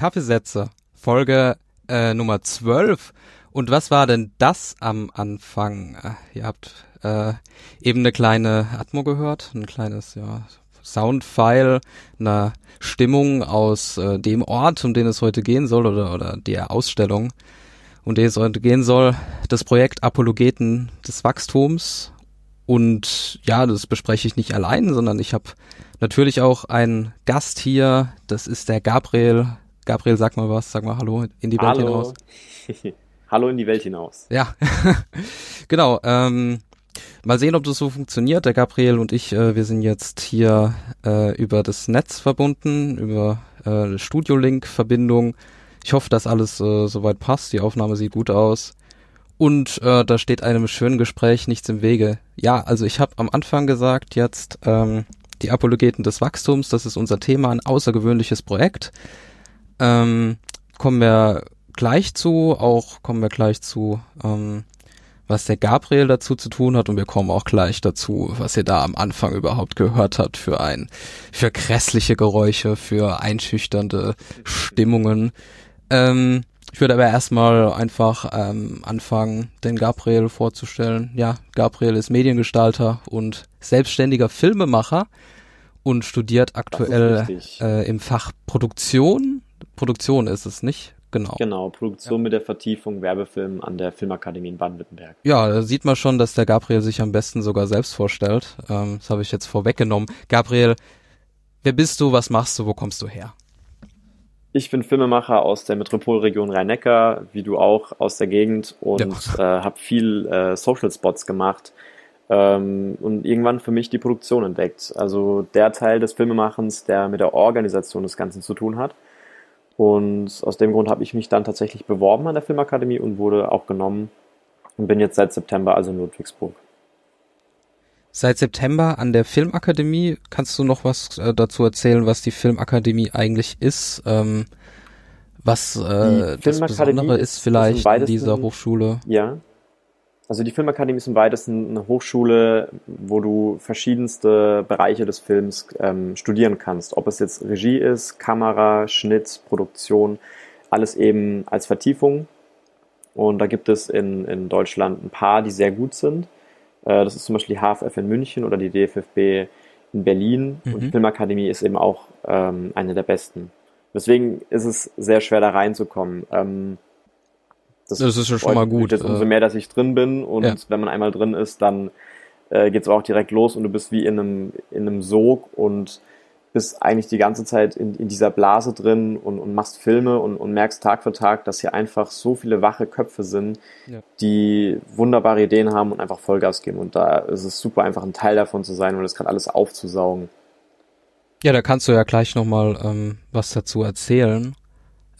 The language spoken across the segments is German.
Kaffeesätze. Folge äh, Nummer 12. Und was war denn das am Anfang? Äh, ihr habt äh, eben eine kleine Atmo gehört, ein kleines ja, Soundfile, eine Stimmung aus äh, dem Ort, um den es heute gehen soll, oder, oder der Ausstellung, um den es heute gehen soll, das Projekt Apologeten des Wachstums. Und ja, das bespreche ich nicht allein, sondern ich habe natürlich auch einen Gast hier, das ist der Gabriel. Gabriel, sag mal was, sag mal Hallo in die Welt Hallo. hinaus. Hallo in die Welt hinaus. Ja, genau. Ähm, mal sehen, ob das so funktioniert. Der Gabriel und ich, äh, wir sind jetzt hier äh, über das Netz verbunden, über äh, Studio-Link-Verbindung. Ich hoffe, dass alles äh, soweit passt. Die Aufnahme sieht gut aus. Und äh, da steht einem schönen Gespräch nichts im Wege. Ja, also ich habe am Anfang gesagt, jetzt ähm, die Apologeten des Wachstums, das ist unser Thema, ein außergewöhnliches Projekt. Ähm, kommen wir gleich zu, auch kommen wir gleich zu, ähm, was der Gabriel dazu zu tun hat und wir kommen auch gleich dazu, was ihr da am Anfang überhaupt gehört habt für ein, für grässliche Geräusche, für einschüchternde Stimmungen. Ähm, ich würde aber erstmal einfach ähm, anfangen, den Gabriel vorzustellen. Ja, Gabriel ist Mediengestalter und selbstständiger Filmemacher und studiert aktuell äh, im Fach Produktion. Produktion ist es nicht, genau. Genau, Produktion ja. mit der Vertiefung Werbefilm an der Filmakademie in Baden-Württemberg. Ja, da sieht man schon, dass der Gabriel sich am besten sogar selbst vorstellt. Ähm, das habe ich jetzt vorweggenommen. Gabriel, wer bist du, was machst du, wo kommst du her? Ich bin Filmemacher aus der Metropolregion Rhein-Neckar, wie du auch aus der Gegend und ja. äh, habe viel äh, Social Spots gemacht ähm, und irgendwann für mich die Produktion entdeckt. Also der Teil des Filmemachens, der mit der Organisation des Ganzen zu tun hat. Und aus dem Grund habe ich mich dann tatsächlich beworben an der Filmakademie und wurde auch genommen und bin jetzt seit September also in Ludwigsburg. Seit September an der Filmakademie. Kannst du noch was äh, dazu erzählen, was die Filmakademie eigentlich ist? Ähm, was äh, das Besondere ist vielleicht in dieser Hochschule? Ja. Also die Filmakademie ist im weitesten eine Hochschule, wo du verschiedenste Bereiche des Films ähm, studieren kannst. Ob es jetzt Regie ist, Kamera, Schnitt, Produktion, alles eben als Vertiefung. Und da gibt es in, in Deutschland ein paar, die sehr gut sind. Äh, das ist zum Beispiel die HFF in München oder die DFFB in Berlin. Mhm. Und die Filmakademie ist eben auch ähm, eine der besten. Deswegen ist es sehr schwer da reinzukommen. Ähm, das, das, ist ja schon mal gut. Jetzt umso äh. mehr, dass ich drin bin und ja. wenn man einmal drin ist, dann äh, geht es auch direkt los und du bist wie in einem, in einem Sog und bist eigentlich die ganze Zeit in, in dieser Blase drin und, und machst Filme und, und merkst Tag für Tag, dass hier einfach so viele wache Köpfe sind, ja. die wunderbare Ideen haben und einfach Vollgas geben. Und da ist es super einfach ein Teil davon zu sein und das gerade alles aufzusaugen. Ja, da kannst du ja gleich nochmal ähm, was dazu erzählen.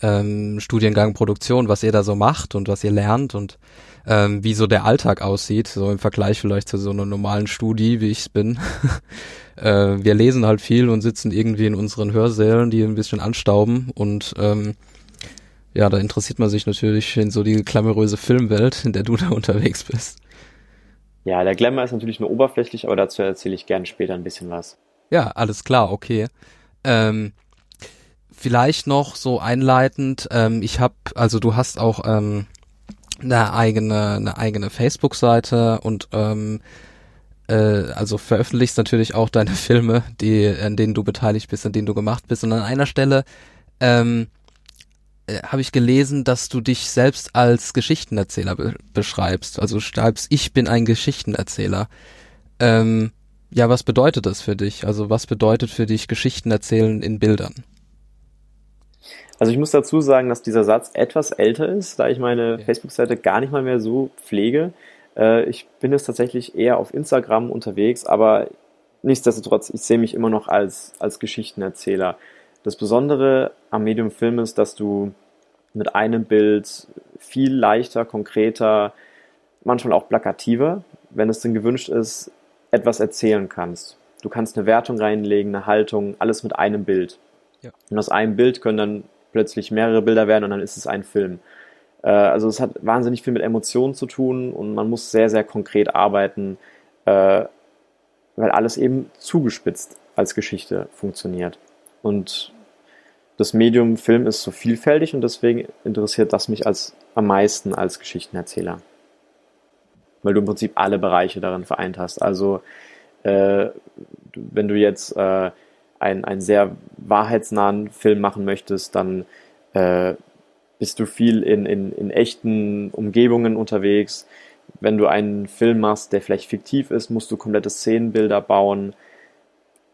Ähm, Studiengang Produktion, was ihr da so macht und was ihr lernt und ähm, wie so der Alltag aussieht, so im Vergleich vielleicht zu so einer normalen Studie, wie ich es bin. äh, wir lesen halt viel und sitzen irgendwie in unseren Hörsälen, die ein bisschen anstauben und ähm, ja, da interessiert man sich natürlich in so die glamouröse Filmwelt, in der du da unterwegs bist. Ja, der Glamour ist natürlich nur oberflächlich, aber dazu erzähle ich gerne später ein bisschen was. Ja, alles klar, okay. Ähm, vielleicht noch so einleitend, ähm, ich habe, also du hast auch ähm, eine eigene, eine eigene Facebook-Seite und ähm, äh, also veröffentlichst natürlich auch deine Filme, die, an denen du beteiligt bist, an denen du gemacht bist. Und an einer Stelle ähm, äh, habe ich gelesen, dass du dich selbst als Geschichtenerzähler be beschreibst. Also schreibst, ich bin ein Geschichtenerzähler. Ähm, ja, was bedeutet das für dich? Also was bedeutet für dich Geschichten erzählen in Bildern? Also ich muss dazu sagen, dass dieser Satz etwas älter ist, da ich meine okay. Facebook-Seite gar nicht mal mehr so pflege. Äh, ich bin jetzt tatsächlich eher auf Instagram unterwegs, aber nichtsdestotrotz, ich sehe mich immer noch als, als Geschichtenerzähler. Das Besondere am Medium Film ist, dass du mit einem Bild viel leichter, konkreter, manchmal auch plakativer, wenn es denn gewünscht ist, etwas erzählen kannst. Du kannst eine Wertung reinlegen, eine Haltung, alles mit einem Bild. Ja. Und aus einem Bild können dann plötzlich mehrere Bilder werden und dann ist es ein Film. Äh, also es hat wahnsinnig viel mit Emotionen zu tun und man muss sehr, sehr konkret arbeiten, äh, weil alles eben zugespitzt als Geschichte funktioniert. Und das Medium Film ist so vielfältig und deswegen interessiert das mich als am meisten als Geschichtenerzähler. Weil du im Prinzip alle Bereiche darin vereint hast. Also äh, wenn du jetzt äh, einen, einen sehr wahrheitsnahen Film machen möchtest, dann äh, bist du viel in, in, in echten Umgebungen unterwegs. Wenn du einen Film machst, der vielleicht fiktiv ist, musst du komplette Szenenbilder bauen.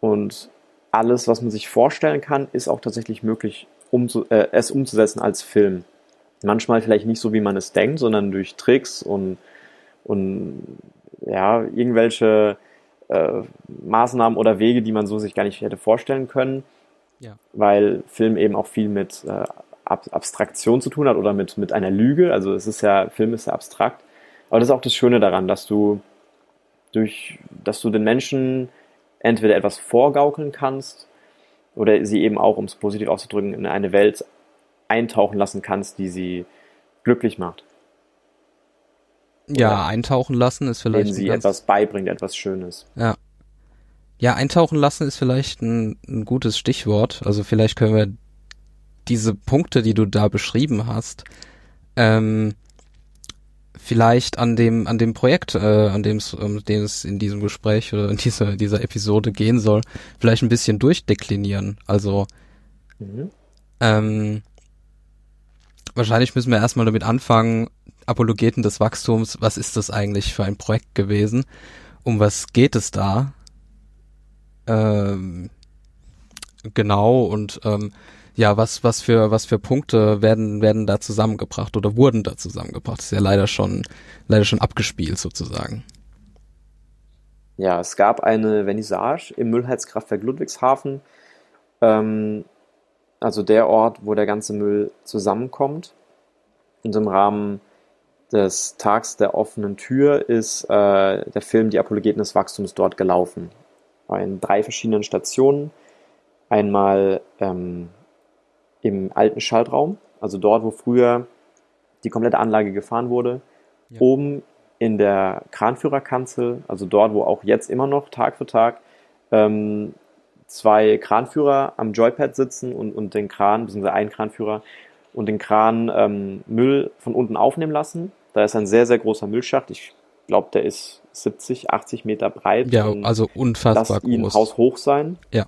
Und alles, was man sich vorstellen kann, ist auch tatsächlich möglich, umzu, äh, es umzusetzen als Film. Manchmal vielleicht nicht so, wie man es denkt, sondern durch Tricks und, und ja, irgendwelche äh, Maßnahmen oder Wege, die man so sich gar nicht hätte vorstellen können. Ja. Weil Film eben auch viel mit äh, Ab Abstraktion zu tun hat oder mit, mit einer Lüge. Also es ist ja, Film ist ja abstrakt. Aber das ist auch das Schöne daran, dass du durch, dass du den Menschen entweder etwas vorgaukeln kannst oder sie eben auch, um es positiv auszudrücken, in eine Welt eintauchen lassen kannst, die sie glücklich macht. Oder ja, eintauchen lassen ist vielleicht. Wenn sie etwas beibringt, etwas Schönes. Ja. Ja, eintauchen lassen ist vielleicht ein, ein gutes Stichwort. Also vielleicht können wir diese Punkte, die du da beschrieben hast, ähm, vielleicht an dem an dem Projekt, äh, an dem es um dem es in diesem Gespräch oder in dieser dieser Episode gehen soll, vielleicht ein bisschen durchdeklinieren. Also mhm. ähm, wahrscheinlich müssen wir erstmal damit anfangen, Apologeten des Wachstums, was ist das eigentlich für ein Projekt gewesen? Um was geht es da? Ähm, genau und ähm, ja, was, was für, was für Punkte werden, werden da zusammengebracht oder wurden da zusammengebracht? Das ist ja leider schon, leider schon abgespielt sozusagen. Ja, es gab eine Vernissage im Müllheizkraftwerk Ludwigshafen. Ähm, also der Ort, wo der ganze Müll zusammenkommt. Und im Rahmen des Tags der offenen Tür ist äh, der Film Die Apologeten des Wachstums dort gelaufen. In drei verschiedenen Stationen. Einmal ähm, im alten Schaltraum, also dort, wo früher die komplette Anlage gefahren wurde. Ja. Oben in der Kranführerkanzel, also dort, wo auch jetzt immer noch Tag für Tag ähm, zwei Kranführer am Joypad sitzen und, und den Kran, beziehungsweise ein Kranführer und den Kran ähm, Müll von unten aufnehmen lassen. Da ist ein sehr, sehr großer Müllschacht. Ich glaube, der ist 70, 80 Meter breit. Ja, also unfassbar groß. ihn haushoch sein. Ja.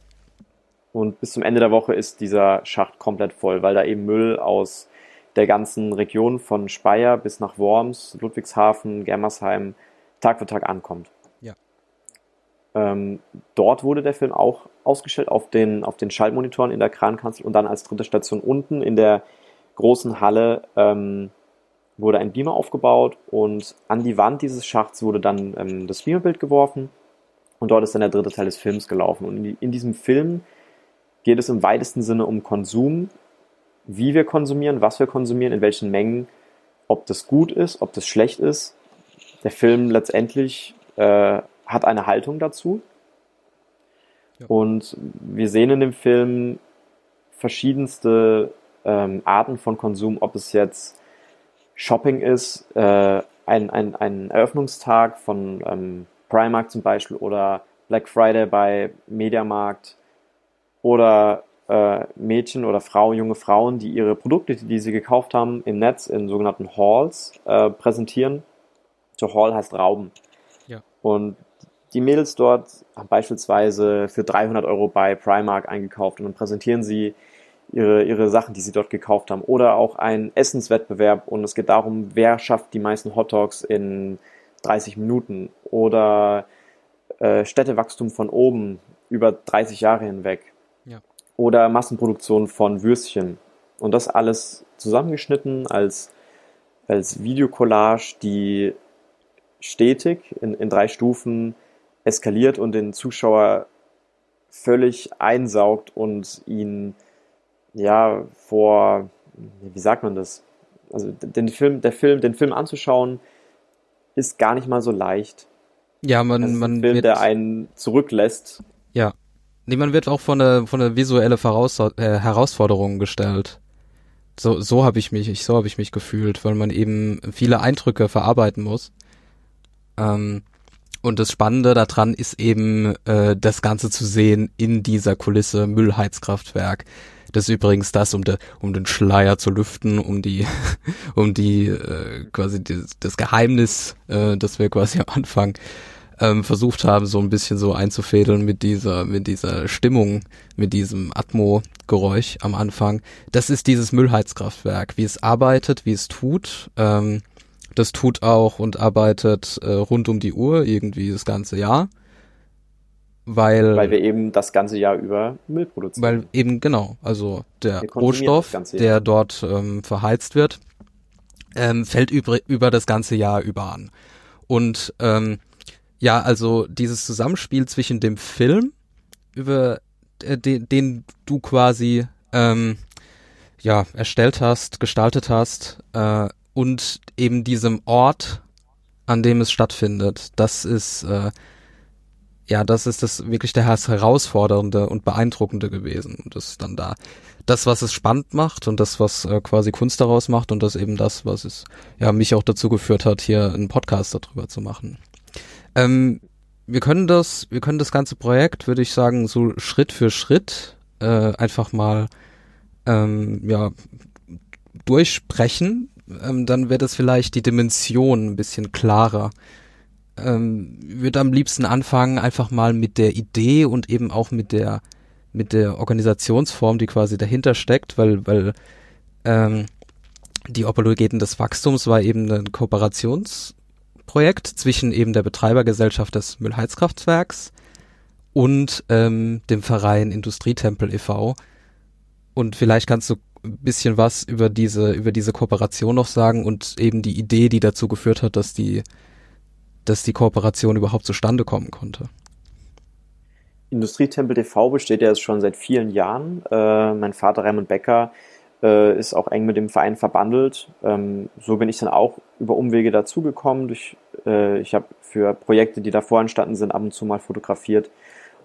Und bis zum Ende der Woche ist dieser Schacht komplett voll, weil da eben Müll aus der ganzen Region von Speyer bis nach Worms, Ludwigshafen, Germersheim Tag für Tag ankommt. Ähm, dort wurde der Film auch ausgestellt auf den, auf den Schaltmonitoren in der Krankanzel und dann als dritte Station unten in der großen Halle ähm, wurde ein Beamer aufgebaut und an die Wand dieses Schachts wurde dann ähm, das Beamerbild geworfen und dort ist dann der dritte Teil des Films gelaufen. Und in, in diesem Film geht es im weitesten Sinne um Konsum, wie wir konsumieren, was wir konsumieren, in welchen Mengen, ob das gut ist, ob das schlecht ist. Der Film letztendlich äh, hat eine Haltung dazu. Ja. Und wir sehen in dem Film verschiedenste ähm, Arten von Konsum, ob es jetzt Shopping ist, äh, ein, ein, ein Eröffnungstag von ähm, Primark zum Beispiel oder Black Friday bei Mediamarkt oder äh, Mädchen oder Frauen, junge Frauen, die ihre Produkte, die sie gekauft haben, im Netz in sogenannten Halls äh, präsentieren. So Hall heißt Rauben. Ja. Und die Mädels dort haben beispielsweise für 300 Euro bei Primark eingekauft und dann präsentieren sie ihre, ihre Sachen, die sie dort gekauft haben. Oder auch ein Essenswettbewerb und es geht darum, wer schafft die meisten Hotdogs in 30 Minuten. Oder äh, Städtewachstum von oben über 30 Jahre hinweg oder Massenproduktion von Würstchen. Und das alles zusammengeschnitten als, als Videocollage, die stetig in, in drei Stufen eskaliert und den Zuschauer völlig einsaugt und ihn ja vor, wie sagt man das? Also den Film, der Film, den Film anzuschauen, ist gar nicht mal so leicht. Ja, man, das ist man ein Film, der einen zurücklässt. Ja, Nee, man wird auch von der von der visuelle Voraus äh, Herausforderung gestellt. So so habe ich mich so habe ich mich gefühlt, weil man eben viele Eindrücke verarbeiten muss. Ähm, und das Spannende daran ist eben, äh, das Ganze zu sehen in dieser Kulisse Müllheizkraftwerk. Das ist übrigens das, um, de, um den Schleier zu lüften, um die, um die äh, quasi die, das Geheimnis, äh, das wir quasi am Anfang ähm, versucht haben, so ein bisschen so einzufädeln mit dieser, mit dieser Stimmung, mit diesem Atmo-Geräusch am Anfang. Das ist dieses Müllheizkraftwerk, wie es arbeitet, wie es tut. Ähm, das tut auch und arbeitet äh, rund um die Uhr irgendwie das ganze Jahr. Weil, weil wir eben das ganze Jahr über Müll produzieren. Weil eben genau, also der Rohstoff, der dort ähm, verheizt wird, ähm, fällt über, über das ganze Jahr über an. Und ähm, ja, also dieses Zusammenspiel zwischen dem Film, über äh, den, den du quasi ähm, ja erstellt hast, gestaltet hast, äh, und eben diesem Ort, an dem es stattfindet, das ist äh, ja, das ist das wirklich der herausfordernde und beeindruckende gewesen. Und das ist dann da das, was es spannend macht und das, was äh, quasi Kunst daraus macht und das eben das, was es ja mich auch dazu geführt hat, hier einen Podcast darüber zu machen. Ähm, wir können das, wir können das ganze Projekt, würde ich sagen, so Schritt für Schritt äh, einfach mal ähm, ja durchsprechen. Ähm, dann wird es vielleicht die Dimension ein bisschen klarer ähm, würde am liebsten anfangen, einfach mal mit der Idee und eben auch mit der mit der Organisationsform, die quasi dahinter steckt, weil, weil ähm, die Apologeten des Wachstums war eben ein Kooperationsprojekt zwischen eben der Betreibergesellschaft des Müllheizkraftwerks und ähm, dem Verein Industrietempel e.V. Und vielleicht kannst du ein bisschen was über diese, über diese Kooperation noch sagen und eben die Idee, die dazu geführt hat, dass die dass die Kooperation überhaupt zustande kommen konnte? Industrietempel TV besteht ja jetzt schon seit vielen Jahren. Äh, mein Vater Raimund Becker äh, ist auch eng mit dem Verein verbandelt. Ähm, so bin ich dann auch über Umwege dazugekommen. Äh, ich habe für Projekte, die davor entstanden sind, ab und zu mal fotografiert.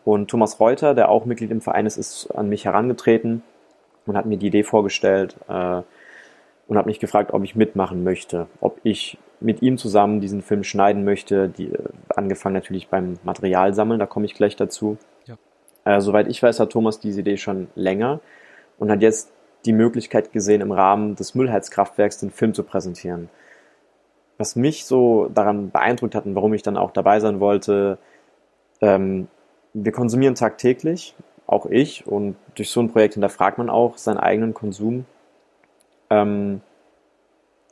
Und Thomas Reuter, der auch Mitglied im Verein ist, ist an mich herangetreten und hat mir die Idee vorgestellt äh, und hat mich gefragt, ob ich mitmachen möchte, ob ich mit ihm zusammen diesen Film schneiden möchte, die, äh, angefangen natürlich beim Materialsammeln, da komme ich gleich dazu. Ja. Äh, soweit ich weiß, hat Thomas diese Idee schon länger und hat jetzt die Möglichkeit gesehen, im Rahmen des Müllheizkraftwerks den Film zu präsentieren. Was mich so daran beeindruckt hat und warum ich dann auch dabei sein wollte, ähm, wir konsumieren tagtäglich, auch ich, und durch so ein Projekt hinterfragt man auch seinen eigenen Konsum. Ähm,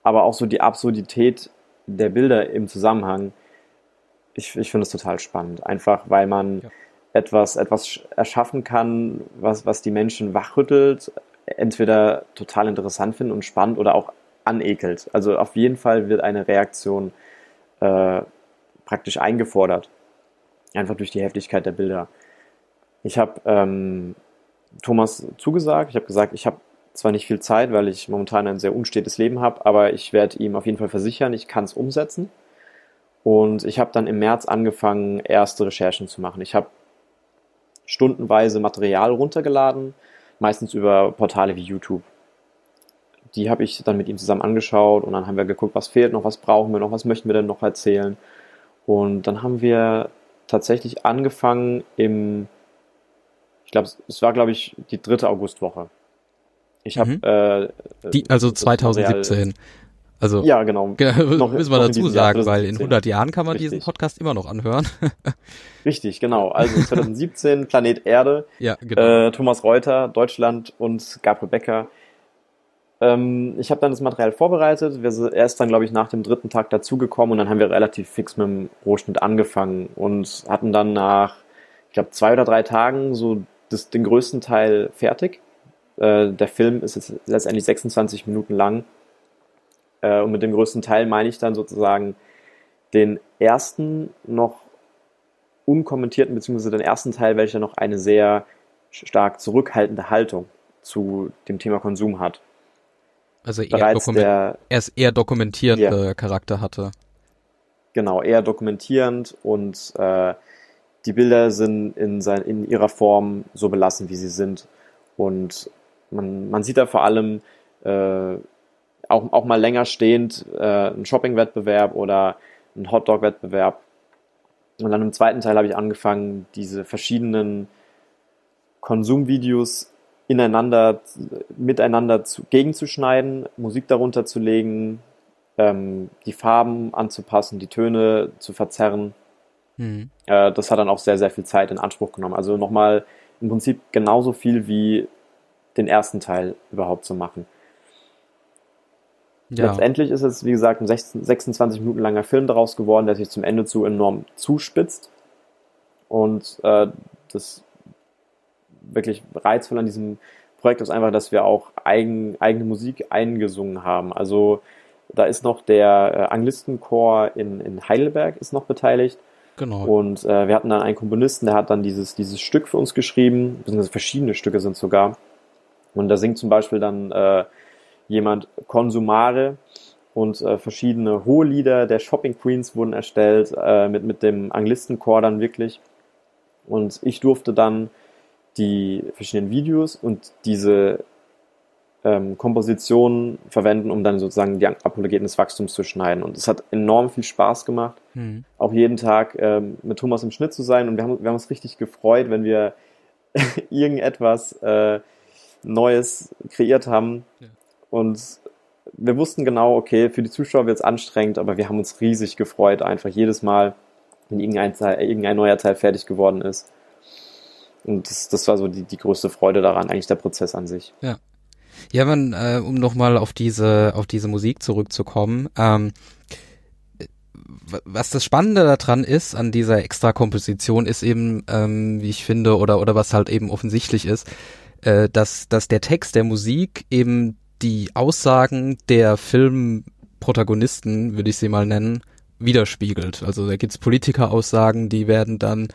aber auch so die Absurdität der Bilder im Zusammenhang, ich, ich finde es total spannend. Einfach weil man ja. etwas, etwas erschaffen kann, was, was die Menschen wachrüttelt, entweder total interessant finden und spannend oder auch anekelt. Also auf jeden Fall wird eine Reaktion äh, praktisch eingefordert. Einfach durch die Heftigkeit der Bilder. Ich habe ähm, Thomas zugesagt, ich habe gesagt, ich habe zwar nicht viel Zeit, weil ich momentan ein sehr unstetes Leben habe, aber ich werde ihm auf jeden Fall versichern, ich kann es umsetzen. Und ich habe dann im März angefangen, erste Recherchen zu machen. Ich habe stundenweise Material runtergeladen, meistens über Portale wie YouTube. Die habe ich dann mit ihm zusammen angeschaut und dann haben wir geguckt, was fehlt noch, was brauchen wir noch, was möchten wir denn noch erzählen. Und dann haben wir tatsächlich angefangen im, ich glaube, es war, glaube ich, die dritte Augustwoche. Ich habe mhm. äh, die, also 2017. Also ja, genau. noch, müssen wir dazu sagen, weil in 100 Jahren kann man Richtig. diesen Podcast immer noch anhören. Richtig, genau. Also 2017 Planet Erde, ja, genau. äh, Thomas Reuter, Deutschland und Gabriel Becker. Ähm, ich habe dann das Material vorbereitet. Wir, er ist dann, glaube ich, nach dem dritten Tag dazugekommen und dann haben wir relativ fix mit dem Rohschnitt angefangen und hatten dann nach, ich glaube, zwei oder drei Tagen so das, den größten Teil fertig. Äh, der Film ist jetzt letztendlich 26 Minuten lang. Äh, und mit dem größten Teil meine ich dann sozusagen den ersten noch unkommentierten, beziehungsweise den ersten Teil, welcher noch eine sehr stark zurückhaltende Haltung zu dem Thema Konsum hat. Also eher, der, er ist eher dokumentierender yeah. Charakter hatte. Genau, eher dokumentierend und äh, die Bilder sind in, sein, in ihrer Form so belassen, wie sie sind. Und man, man sieht da vor allem äh, auch, auch mal länger stehend äh, einen Shopping-Wettbewerb oder einen Hotdog-Wettbewerb. Und dann im zweiten Teil habe ich angefangen, diese verschiedenen Konsumvideos ineinander, miteinander zu, gegenzuschneiden, Musik darunter zu legen, ähm, die Farben anzupassen, die Töne zu verzerren. Mhm. Äh, das hat dann auch sehr, sehr viel Zeit in Anspruch genommen. Also nochmal im Prinzip genauso viel wie den ersten Teil überhaupt zu machen. Ja. Letztendlich ist es, wie gesagt, ein 16, 26 Minuten langer Film daraus geworden, der sich zum Ende zu enorm zuspitzt. Und äh, das wirklich reizvoll an diesem Projekt ist einfach, dass wir auch eigen, eigene Musik eingesungen haben. Also da ist noch der äh, Anglistenchor in, in Heidelberg ist noch beteiligt. Genau. Und äh, wir hatten dann einen Komponisten, der hat dann dieses, dieses Stück für uns geschrieben, beziehungsweise verschiedene Stücke sind sogar. Und da singt zum Beispiel dann äh, jemand Konsumare und äh, verschiedene hohe Lieder der Shopping Queens wurden erstellt, äh, mit, mit dem Anglistenchor dann wirklich. Und ich durfte dann die verschiedenen Videos und diese ähm, Kompositionen verwenden, um dann sozusagen die Apologeten des Wachstums zu schneiden. Und es hat enorm viel Spaß gemacht, mhm. auch jeden Tag ähm, mit Thomas im Schnitt zu sein. Und wir haben, wir haben uns richtig gefreut, wenn wir irgendetwas äh, Neues kreiert haben. Ja. Und wir wussten genau, okay, für die Zuschauer wird es anstrengend, aber wir haben uns riesig gefreut, einfach jedes Mal, wenn irgendein, Teil, irgendein neuer Teil fertig geworden ist. Und das, das war so die, die größte Freude daran, eigentlich der Prozess an sich. Ja. Ja, man, äh, um nochmal auf diese, auf diese Musik zurückzukommen, ähm, was das Spannende daran ist, an dieser Extrakomposition, ist eben, ähm, wie ich finde, oder, oder was halt eben offensichtlich ist, äh, dass, dass der Text der Musik eben die Aussagen der Filmprotagonisten, würde ich sie mal nennen, widerspiegelt. Also da gibt's Politikeraussagen, die werden dann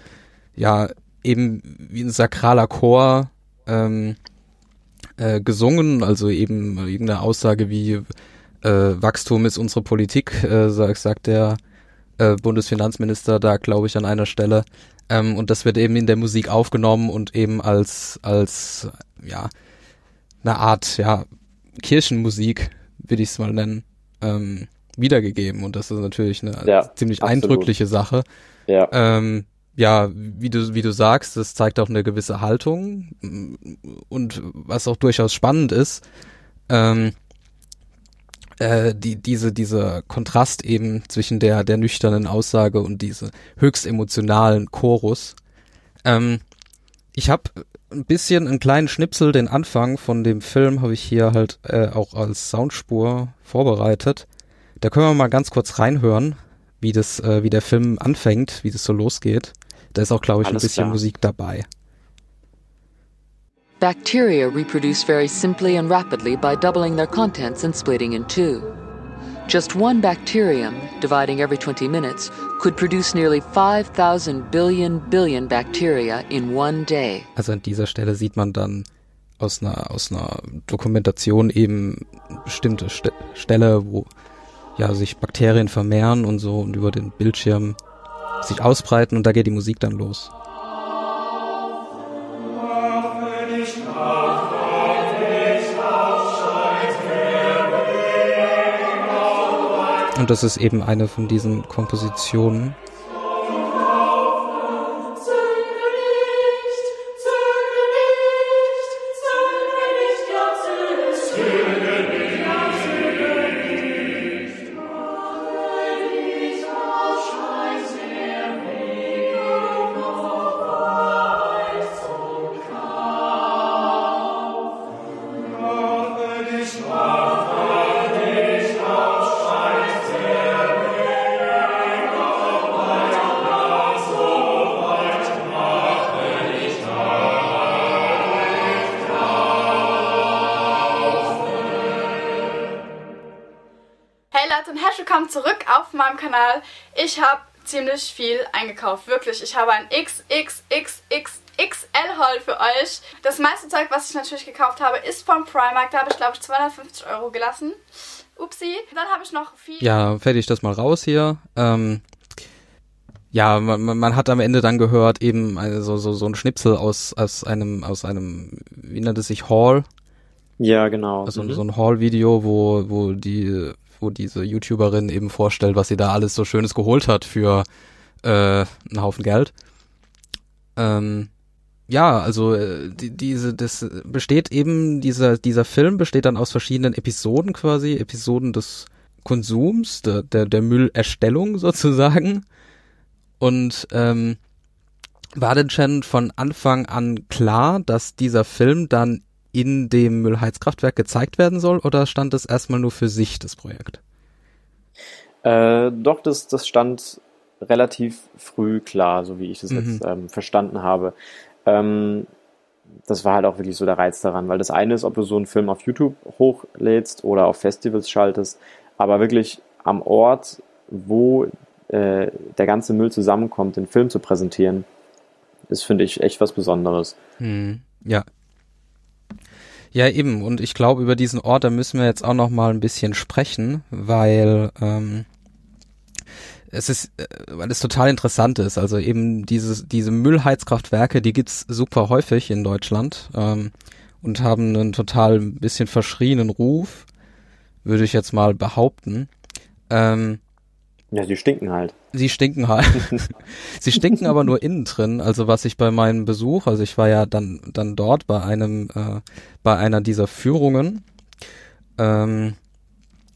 ja eben wie ein sakraler Chor ähm, äh, gesungen, also eben irgendeine Aussage wie äh, Wachstum ist unsere Politik, äh, sagt, sagt der äh, Bundesfinanzminister da, glaube ich, an einer Stelle. Ähm, und das wird eben in der Musik aufgenommen und eben als, als, ja, eine Art, ja, Kirchenmusik, will ich es mal nennen, ähm, wiedergegeben. Und das ist natürlich eine ja, ziemlich absolut. eindrückliche Sache. Ja. Ähm, ja, wie du, wie du sagst, das zeigt auch eine gewisse Haltung und was auch durchaus spannend ist, ähm, äh, die, diese, dieser Kontrast eben zwischen der, der nüchternen Aussage und diese höchst emotionalen Chorus. Ähm, ich habe ein bisschen einen kleinen Schnipsel, den Anfang von dem Film habe ich hier halt äh, auch als Soundspur vorbereitet. Da können wir mal ganz kurz reinhören, wie das, äh, wie der Film anfängt, wie das so losgeht. Da ist auch, glaube ich, Alles ein bisschen klar. Musik dabei. Bacteria reproduce very simply and rapidly by doubling their contents and splitting in two. Just one bacterium, dividing every 20 minutes, could produce nearly 5000 billion billion bacteria in one day. Also an dieser Stelle sieht man dann aus einer, aus einer Dokumentation eben bestimmte St Stelle, wo ja sich Bakterien vermehren und so und über den Bildschirm sich ausbreiten und da geht die Musik dann los. Und das ist eben eine von diesen Kompositionen. Ziemlich viel eingekauft, wirklich. Ich habe ein XXXXXL-Haul für euch. Das meiste Zeug, was ich natürlich gekauft habe, ist vom Primark. Da habe ich, glaube ich, 250 Euro gelassen. Upsi. Dann habe ich noch viel... Ja, fertig das mal raus hier. Ähm, ja, man, man hat am Ende dann gehört eben also so, so ein Schnipsel aus, aus einem, aus einem, wie nennt es sich, Hall. Ja, genau. Also mhm. so ein Hall-Video, wo, wo die wo diese YouTuberin eben vorstellt, was sie da alles so Schönes geholt hat für äh, ein Haufen Geld. Ähm, ja, also äh, die, diese, das besteht eben, dieser, dieser Film besteht dann aus verschiedenen Episoden quasi, Episoden des Konsums, der, der, der Müllerstellung sozusagen. Und ähm, war denn schon von Anfang an klar, dass dieser Film dann in dem Müllheizkraftwerk gezeigt werden soll oder stand das erstmal nur für sich, das Projekt? Äh, doch, das, das stand relativ früh klar, so wie ich das mhm. jetzt ähm, verstanden habe. Ähm, das war halt auch wirklich so der Reiz daran, weil das eine ist, ob du so einen Film auf YouTube hochlädst oder auf Festivals schaltest, aber wirklich am Ort, wo äh, der ganze Müll zusammenkommt, den Film zu präsentieren, ist, finde ich, echt was Besonderes. Hm, ja. Ja, eben. Und ich glaube, über diesen Ort, da müssen wir jetzt auch noch mal ein bisschen sprechen, weil ähm, es ist, äh, weil es total interessant ist. Also eben dieses, diese Müllheizkraftwerke, die gibt's super häufig in Deutschland ähm, und haben einen total ein bisschen verschrienen Ruf, würde ich jetzt mal behaupten. Ähm, ja, sie stinken halt. Sie stinken halt. sie stinken aber nur innen drin. Also was ich bei meinem Besuch, also ich war ja dann dann dort bei einem äh, bei einer dieser Führungen. Ähm,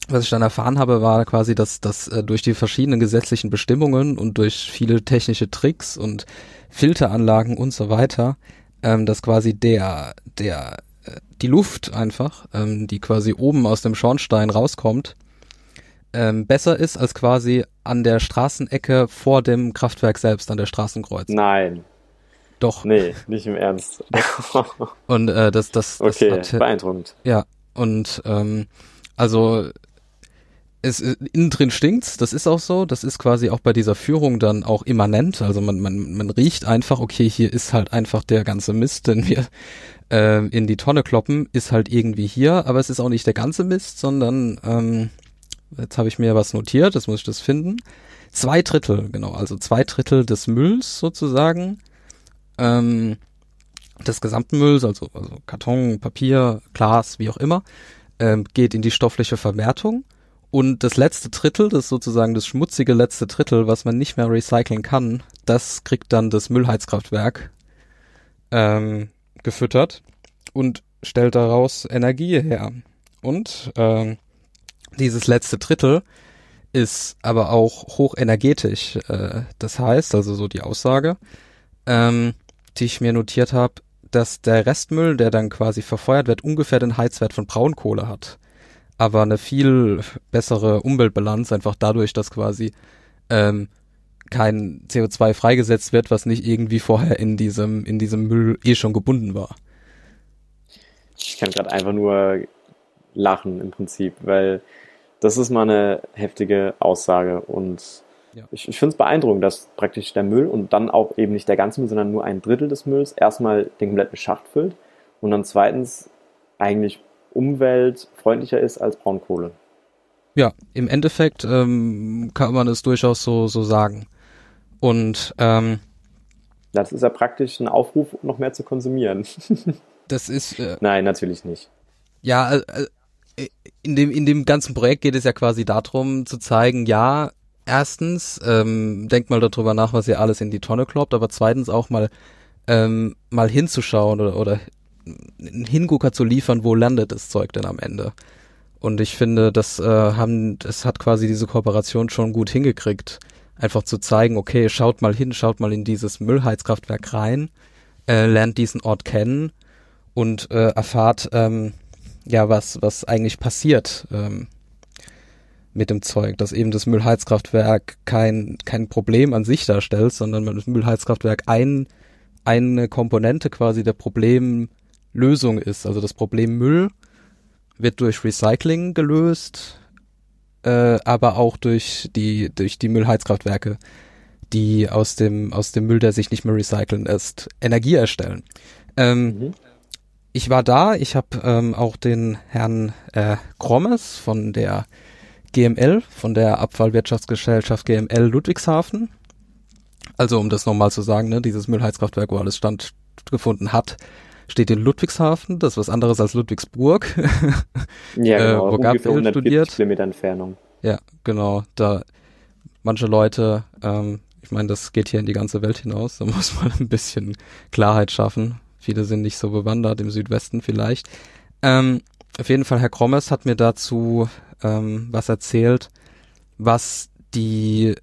was ich dann erfahren habe, war quasi, dass, dass äh, durch die verschiedenen gesetzlichen Bestimmungen und durch viele technische Tricks und Filteranlagen und so weiter, ähm, dass quasi der, der, äh, die Luft einfach, ähm, die quasi oben aus dem Schornstein rauskommt, ähm, besser ist als quasi an der Straßenecke vor dem Kraftwerk selbst, an der Straßenkreuz. Nein. Doch. Nee, nicht im Ernst. und äh, das, das, das okay, hat, beeindruckend. Ja, und ähm, also es innen drin stinkt's, das ist auch so, das ist quasi auch bei dieser Führung dann auch immanent, also man man man riecht einfach, okay, hier ist halt einfach der ganze Mist, den wir äh, in die Tonne kloppen, ist halt irgendwie hier, aber es ist auch nicht der ganze Mist, sondern ähm, jetzt habe ich mir was notiert, jetzt muss ich das finden. Zwei Drittel, genau, also zwei Drittel des Mülls sozusagen, ähm, des gesamten Mülls, also, also Karton, Papier, Glas, wie auch immer, ähm, geht in die stoffliche Verwertung und das letzte Drittel, das sozusagen das schmutzige letzte Drittel, was man nicht mehr recyceln kann, das kriegt dann das Müllheizkraftwerk ähm, gefüttert und stellt daraus Energie her. Und ähm, dieses letzte Drittel ist aber auch hochenergetisch. Äh, das heißt, also so die Aussage, ähm, die ich mir notiert habe, dass der Restmüll, der dann quasi verfeuert wird, ungefähr den Heizwert von Braunkohle hat aber eine viel bessere Umweltbilanz, einfach dadurch, dass quasi ähm, kein CO2 freigesetzt wird, was nicht irgendwie vorher in diesem, in diesem Müll eh schon gebunden war. Ich kann gerade einfach nur lachen im Prinzip, weil das ist mal eine heftige Aussage und ja. ich, ich finde es beeindruckend, dass praktisch der Müll und dann auch eben nicht der ganze Müll, sondern nur ein Drittel des Mülls erstmal den kompletten Schacht füllt und dann zweitens eigentlich umweltfreundlicher ist als Braunkohle. Ja, im Endeffekt ähm, kann man es durchaus so, so sagen. Und ähm, das ist ja praktisch ein Aufruf, noch mehr zu konsumieren. das ist. Äh, Nein, natürlich nicht. Ja, äh, äh, in dem, in dem ganzen Projekt geht es ja quasi darum, zu zeigen, ja, erstens, ähm, denkt mal darüber nach, was ihr alles in die Tonne kloppt, aber zweitens auch mal, ähm, mal hinzuschauen oder, oder einen Hingucker zu liefern, wo landet das Zeug denn am Ende. Und ich finde, das äh, haben, das hat quasi diese Kooperation schon gut hingekriegt, einfach zu zeigen, okay, schaut mal hin, schaut mal in dieses Müllheizkraftwerk rein, äh, lernt diesen Ort kennen und äh, erfahrt, ähm, ja, was, was eigentlich passiert ähm, mit dem Zeug, dass eben das Müllheizkraftwerk kein, kein Problem an sich darstellt, sondern das Müllheizkraftwerk ein, eine Komponente quasi der Problem Lösung ist. Also das Problem Müll wird durch Recycling gelöst, äh, aber auch durch die durch die Müllheizkraftwerke, die aus dem aus dem Müll, der sich nicht mehr recyceln lässt, Energie erstellen. Ähm, mhm. Ich war da, ich habe ähm, auch den Herrn äh, Krommes von der GML, von der Abfallwirtschaftsgesellschaft GML Ludwigshafen. Also um das nochmal zu sagen, ne, dieses Müllheizkraftwerk, wo alles stattgefunden hat, steht in Ludwigshafen, das ist was anderes als Ludwigsburg. ja, genau, äh, wo ungefähr 140 studiert. Kilometer Entfernung. Ja, genau, da manche Leute ähm, Ich meine, das geht hier in die ganze Welt hinaus. Da muss man ein bisschen Klarheit schaffen. Viele sind nicht so bewandert, im Südwesten vielleicht. Ähm, auf jeden Fall, Herr Krommes hat mir dazu ähm, was erzählt, was die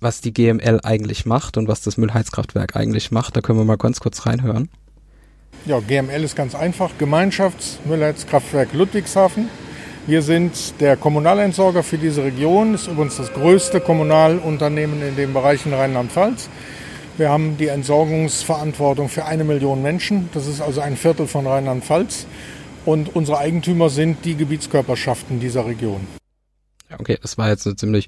was die GML eigentlich macht und was das Müllheizkraftwerk eigentlich macht. Da können wir mal ganz kurz reinhören. Ja, GML ist ganz einfach. Gemeinschaftsmüllheizkraftwerk Ludwigshafen. Wir sind der Kommunalentsorger für diese Region. Ist übrigens das größte Kommunalunternehmen in dem Bereich in Rheinland-Pfalz. Wir haben die Entsorgungsverantwortung für eine Million Menschen. Das ist also ein Viertel von Rheinland-Pfalz. Und unsere Eigentümer sind die Gebietskörperschaften dieser Region. Okay, das war jetzt eine ziemlich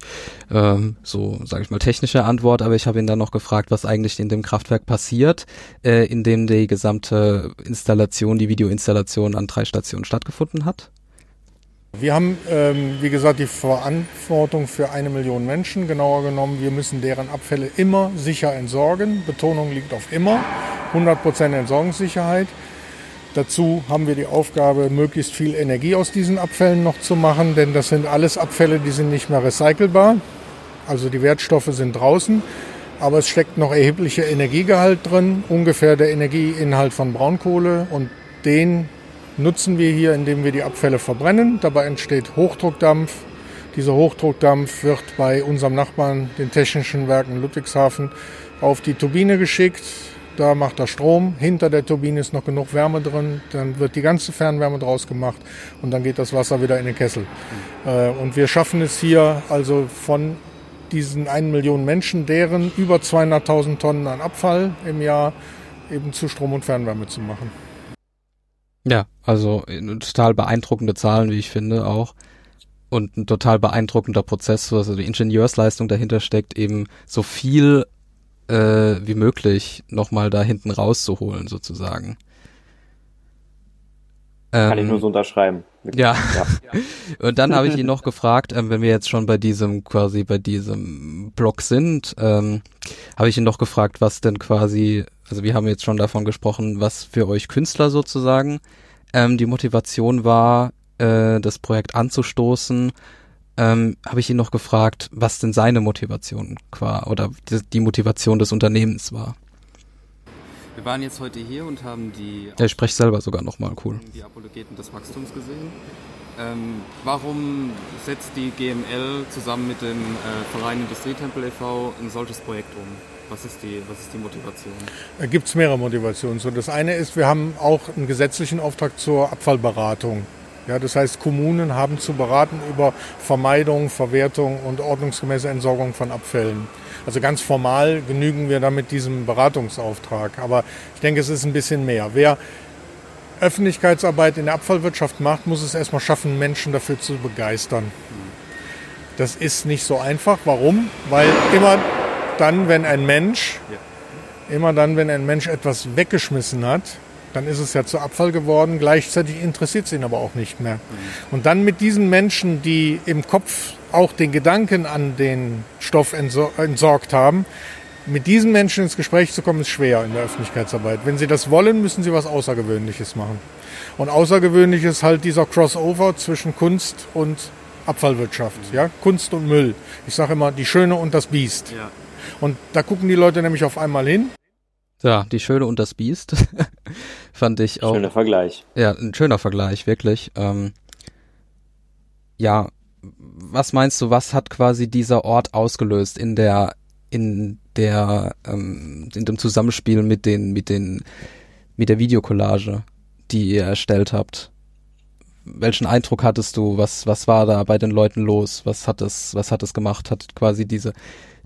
ähm, so, sage ich mal, technische Antwort, aber ich habe ihn dann noch gefragt, was eigentlich in dem Kraftwerk passiert, äh, in dem die gesamte Installation, die Videoinstallation an drei Stationen stattgefunden hat. Wir haben, ähm, wie gesagt, die Verantwortung für eine Million Menschen. Genauer genommen, wir müssen deren Abfälle immer sicher entsorgen. Betonung liegt auf immer. 100% Entsorgungssicherheit. Dazu haben wir die Aufgabe, möglichst viel Energie aus diesen Abfällen noch zu machen, denn das sind alles Abfälle, die sind nicht mehr recycelbar. Also die Wertstoffe sind draußen, aber es steckt noch erheblicher Energiegehalt drin, ungefähr der Energieinhalt von Braunkohle und den nutzen wir hier, indem wir die Abfälle verbrennen. Dabei entsteht Hochdruckdampf. Dieser Hochdruckdampf wird bei unserem Nachbarn, den Technischen Werken Ludwigshafen, auf die Turbine geschickt da macht er Strom, hinter der Turbine ist noch genug Wärme drin, dann wird die ganze Fernwärme draus gemacht und dann geht das Wasser wieder in den Kessel. Mhm. und wir schaffen es hier also von diesen 1 Million Menschen, deren über 200.000 Tonnen an Abfall im Jahr eben zu Strom und Fernwärme zu machen. Ja, also äh, total beeindruckende Zahlen, wie ich finde, auch. Und ein total beeindruckender Prozess, also die Ingenieursleistung dahinter steckt, eben so viel äh, wie möglich nochmal da hinten rauszuholen, sozusagen. Kann ähm, ich nur so unterschreiben. Ja. ja. Und dann habe ich ihn noch gefragt, ähm, wenn wir jetzt schon bei diesem quasi bei diesem Blog sind, ähm, habe ich ihn noch gefragt, was denn quasi, also wir haben jetzt schon davon gesprochen, was für euch Künstler sozusagen ähm, die Motivation war, äh, das Projekt anzustoßen ähm, habe ich ihn noch gefragt, was denn seine Motivation war oder die, die Motivation des Unternehmens war. Wir waren jetzt heute hier und haben die. Ja, ich spreche selber sogar nochmal, cool. Die Apologeten des Wachstums gesehen. Ähm, warum setzt die GML zusammen mit dem äh, Verein Industrietempel e.V. ein solches Projekt um? Was ist die, was ist die Motivation? Da gibt es mehrere Motivationen. So, das eine ist, wir haben auch einen gesetzlichen Auftrag zur Abfallberatung. Ja, das heißt, Kommunen haben zu beraten über Vermeidung, Verwertung und ordnungsgemäße Entsorgung von Abfällen. Also ganz formal genügen wir damit diesem Beratungsauftrag. Aber ich denke, es ist ein bisschen mehr. Wer Öffentlichkeitsarbeit in der Abfallwirtschaft macht, muss es erstmal schaffen, Menschen dafür zu begeistern. Das ist nicht so einfach. Warum? Weil immer dann, wenn ein Mensch, immer dann, wenn ein Mensch etwas weggeschmissen hat, dann ist es ja zu Abfall geworden. Gleichzeitig interessiert es ihn aber auch nicht mehr. Mhm. Und dann mit diesen Menschen, die im Kopf auch den Gedanken an den Stoff entsorgt haben, mit diesen Menschen ins Gespräch zu kommen, ist schwer in der Öffentlichkeitsarbeit. Wenn sie das wollen, müssen sie was Außergewöhnliches machen. Und außergewöhnlich ist halt dieser Crossover zwischen Kunst und Abfallwirtschaft, mhm. ja, Kunst und Müll. Ich sage immer, die Schöne und das Biest. Ja. Und da gucken die Leute nämlich auf einmal hin ja, die Schöne und das Biest fand ich auch. Schöner Vergleich. Ja, ein schöner Vergleich, wirklich. Ähm, ja, was meinst du, was hat quasi dieser Ort ausgelöst in der, in der, ähm, in dem Zusammenspiel mit den, mit den, mit der Videokollage, die ihr erstellt habt? Welchen Eindruck hattest du? Was, was war da bei den Leuten los? Was hat es, was hat es gemacht? Hat quasi diese,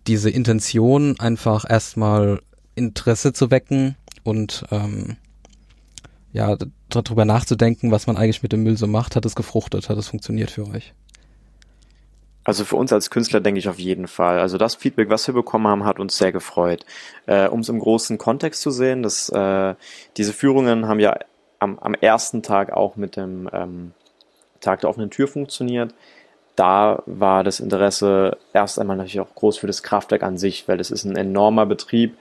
diese Intention einfach erstmal Interesse zu wecken und ähm, ja, darüber nachzudenken, was man eigentlich mit dem Müll so macht, hat es gefruchtet, hat es funktioniert für euch? Also für uns als Künstler denke ich auf jeden Fall. Also das Feedback, was wir bekommen haben, hat uns sehr gefreut. Äh, um es im großen Kontext zu sehen, dass äh, diese Führungen haben ja am, am ersten Tag auch mit dem ähm, Tag der offenen Tür funktioniert. Da war das Interesse erst einmal natürlich auch groß für das Kraftwerk an sich, weil es ist ein enormer Betrieb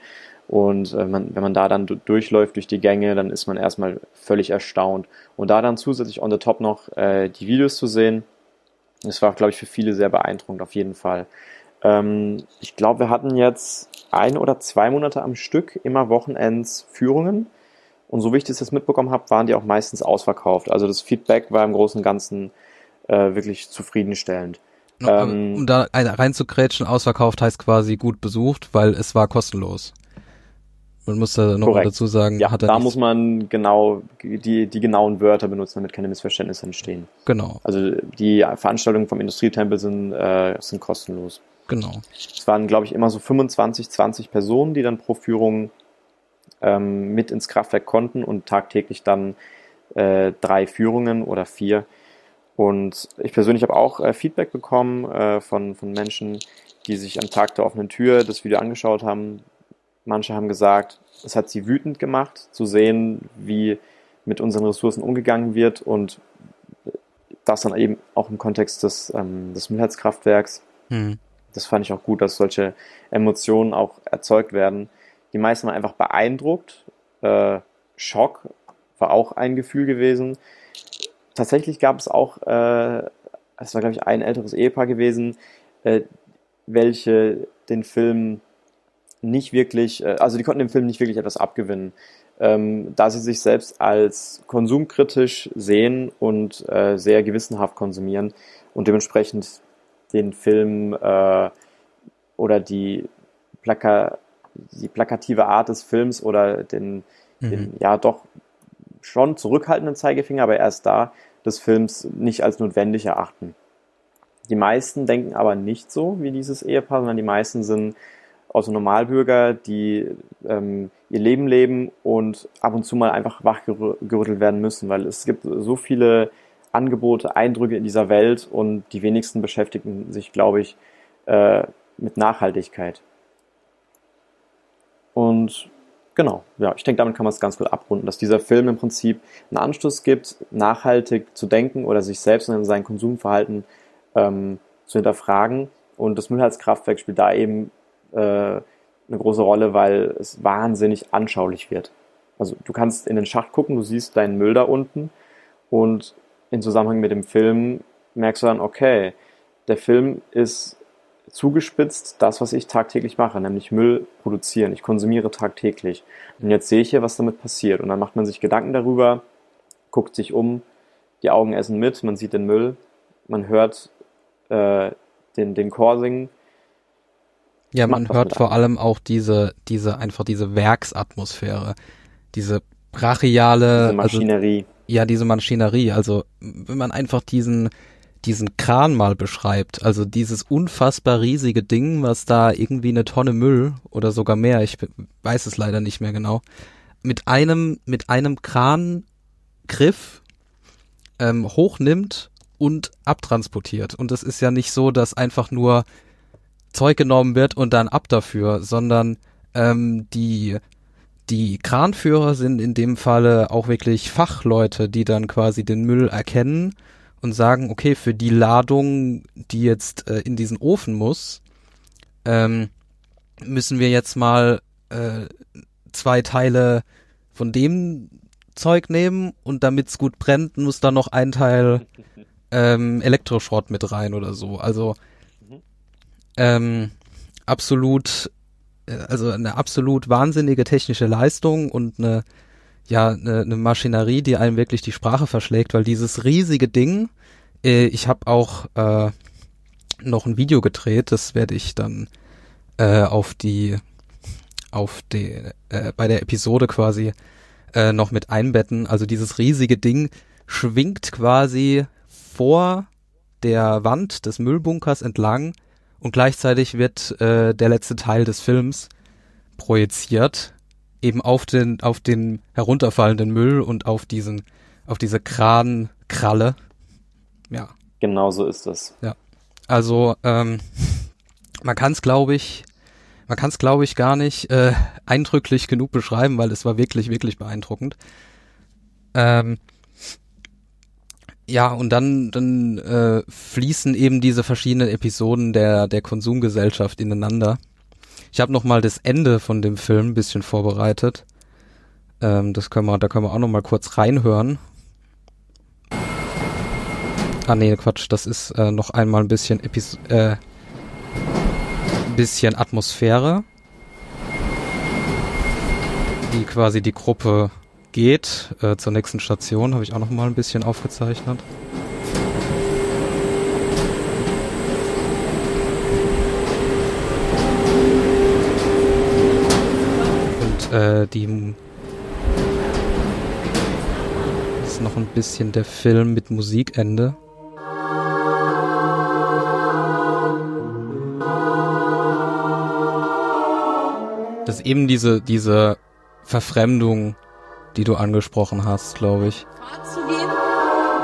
und äh, man, wenn man da dann durchläuft durch die Gänge, dann ist man erstmal völlig erstaunt. Und da dann zusätzlich on the top noch äh, die Videos zu sehen, das war, glaube ich, für viele sehr beeindruckend auf jeden Fall. Ähm, ich glaube, wir hatten jetzt ein oder zwei Monate am Stück immer Wochenends Führungen. Und so wie ich das jetzt mitbekommen habe, waren die auch meistens ausverkauft. Also das Feedback war im Großen und Ganzen äh, wirklich zufriedenstellend. Ähm, um da reinzugrätschen, ausverkauft heißt quasi gut besucht, weil es war kostenlos. Man muss da noch dazu sagen, ja, da muss man genau die, die genauen Wörter benutzen, damit keine Missverständnisse entstehen. Genau. Also die Veranstaltungen vom Industrietempel sind, äh, sind kostenlos. Genau. Es waren, glaube ich, immer so 25, 20 Personen, die dann pro Führung ähm, mit ins Kraftwerk konnten und tagtäglich dann äh, drei Führungen oder vier. Und ich persönlich habe auch äh, Feedback bekommen äh, von, von Menschen, die sich am Tag der offenen Tür das Video angeschaut haben, Manche haben gesagt, es hat sie wütend gemacht, zu sehen, wie mit unseren Ressourcen umgegangen wird und das dann eben auch im Kontext des, ähm, des Müllheizkraftwerks. Mhm. Das fand ich auch gut, dass solche Emotionen auch erzeugt werden. Die meisten waren einfach beeindruckt. Äh, Schock war auch ein Gefühl gewesen. Tatsächlich gab es auch, äh, es war glaube ich ein älteres Ehepaar gewesen, äh, welche den Film nicht wirklich, äh, also die konnten dem Film nicht wirklich etwas abgewinnen, ähm, da sie sich selbst als konsumkritisch sehen und äh, sehr gewissenhaft konsumieren und dementsprechend den Film äh, oder die, Plaka die plakative Art des Films oder den, mhm. den ja doch schon zurückhaltenden Zeigefinger, aber erst da des Films nicht als notwendig erachten. Die meisten denken aber nicht so wie dieses Ehepaar, sondern die meisten sind Normalbürger, die ähm, ihr Leben leben und ab und zu mal einfach wachgerüttelt werden müssen, weil es gibt so viele Angebote, Eindrücke in dieser Welt und die wenigsten beschäftigen sich, glaube ich, äh, mit Nachhaltigkeit. Und genau, ja, ich denke, damit kann man es ganz gut abrunden, dass dieser Film im Prinzip einen Anstoß gibt, nachhaltig zu denken oder sich selbst und sein Konsumverhalten ähm, zu hinterfragen. Und das Müllheitskraftwerk spielt da eben äh, eine große Rolle, weil es wahnsinnig anschaulich wird. Also du kannst in den Schacht gucken, du siehst deinen Müll da unten und in Zusammenhang mit dem Film merkst du dann, okay, der Film ist zugespitzt das, was ich tagtäglich mache, nämlich Müll produzieren. Ich konsumiere tagtäglich. Und jetzt sehe ich hier, was damit passiert. Und dann macht man sich Gedanken darüber, guckt sich um, die Augen essen mit, man sieht den Müll, man hört äh, den, den Chor singen ja, man hört vor allem auch diese, diese, einfach diese Werksatmosphäre, diese brachiale, diese also Maschinerie. Also, ja, diese Maschinerie. Also, wenn man einfach diesen, diesen Kran mal beschreibt, also dieses unfassbar riesige Ding, was da irgendwie eine Tonne Müll oder sogar mehr, ich weiß es leider nicht mehr genau, mit einem, mit einem Krangriff ähm, hochnimmt und abtransportiert. Und es ist ja nicht so, dass einfach nur Zeug genommen wird und dann ab dafür, sondern ähm, die die Kranführer sind in dem Falle auch wirklich Fachleute, die dann quasi den Müll erkennen und sagen, okay, für die Ladung, die jetzt äh, in diesen Ofen muss, ähm, müssen wir jetzt mal äh, zwei Teile von dem Zeug nehmen und damit es gut brennt, muss da noch ein Teil ähm, Elektroschrott mit rein oder so. Also ähm, absolut, äh, also eine absolut wahnsinnige technische Leistung und eine, ja, eine, eine Maschinerie, die einem wirklich die Sprache verschlägt, weil dieses riesige Ding, äh, ich habe auch äh, noch ein Video gedreht, das werde ich dann äh, auf die, auf die, äh, bei der Episode quasi äh, noch mit einbetten. Also dieses riesige Ding schwingt quasi vor der Wand des Müllbunkers entlang und gleichzeitig wird äh, der letzte Teil des Films projiziert, eben auf den, auf den herunterfallenden Müll und auf diesen, auf diese Krankralle. Ja. Genau so ist es. Ja. Also, ähm, man kann es, glaube ich, man kann es, glaube ich, gar nicht äh, eindrücklich genug beschreiben, weil es war wirklich, wirklich beeindruckend. Ähm, ja, und dann, dann äh, fließen eben diese verschiedenen Episoden der, der Konsumgesellschaft ineinander. Ich habe noch mal das Ende von dem Film ein bisschen vorbereitet. Ähm, das können wir, da können wir auch noch mal kurz reinhören. Ah nee, Quatsch, das ist äh, noch einmal ein bisschen Epis äh, bisschen Atmosphäre, wie quasi die Gruppe geht äh, zur nächsten Station, habe ich auch noch mal ein bisschen aufgezeichnet. Und äh, die ist noch ein bisschen der Film mit Musikende. Das ist eben diese, diese Verfremdung, die du angesprochen hast, glaube ich.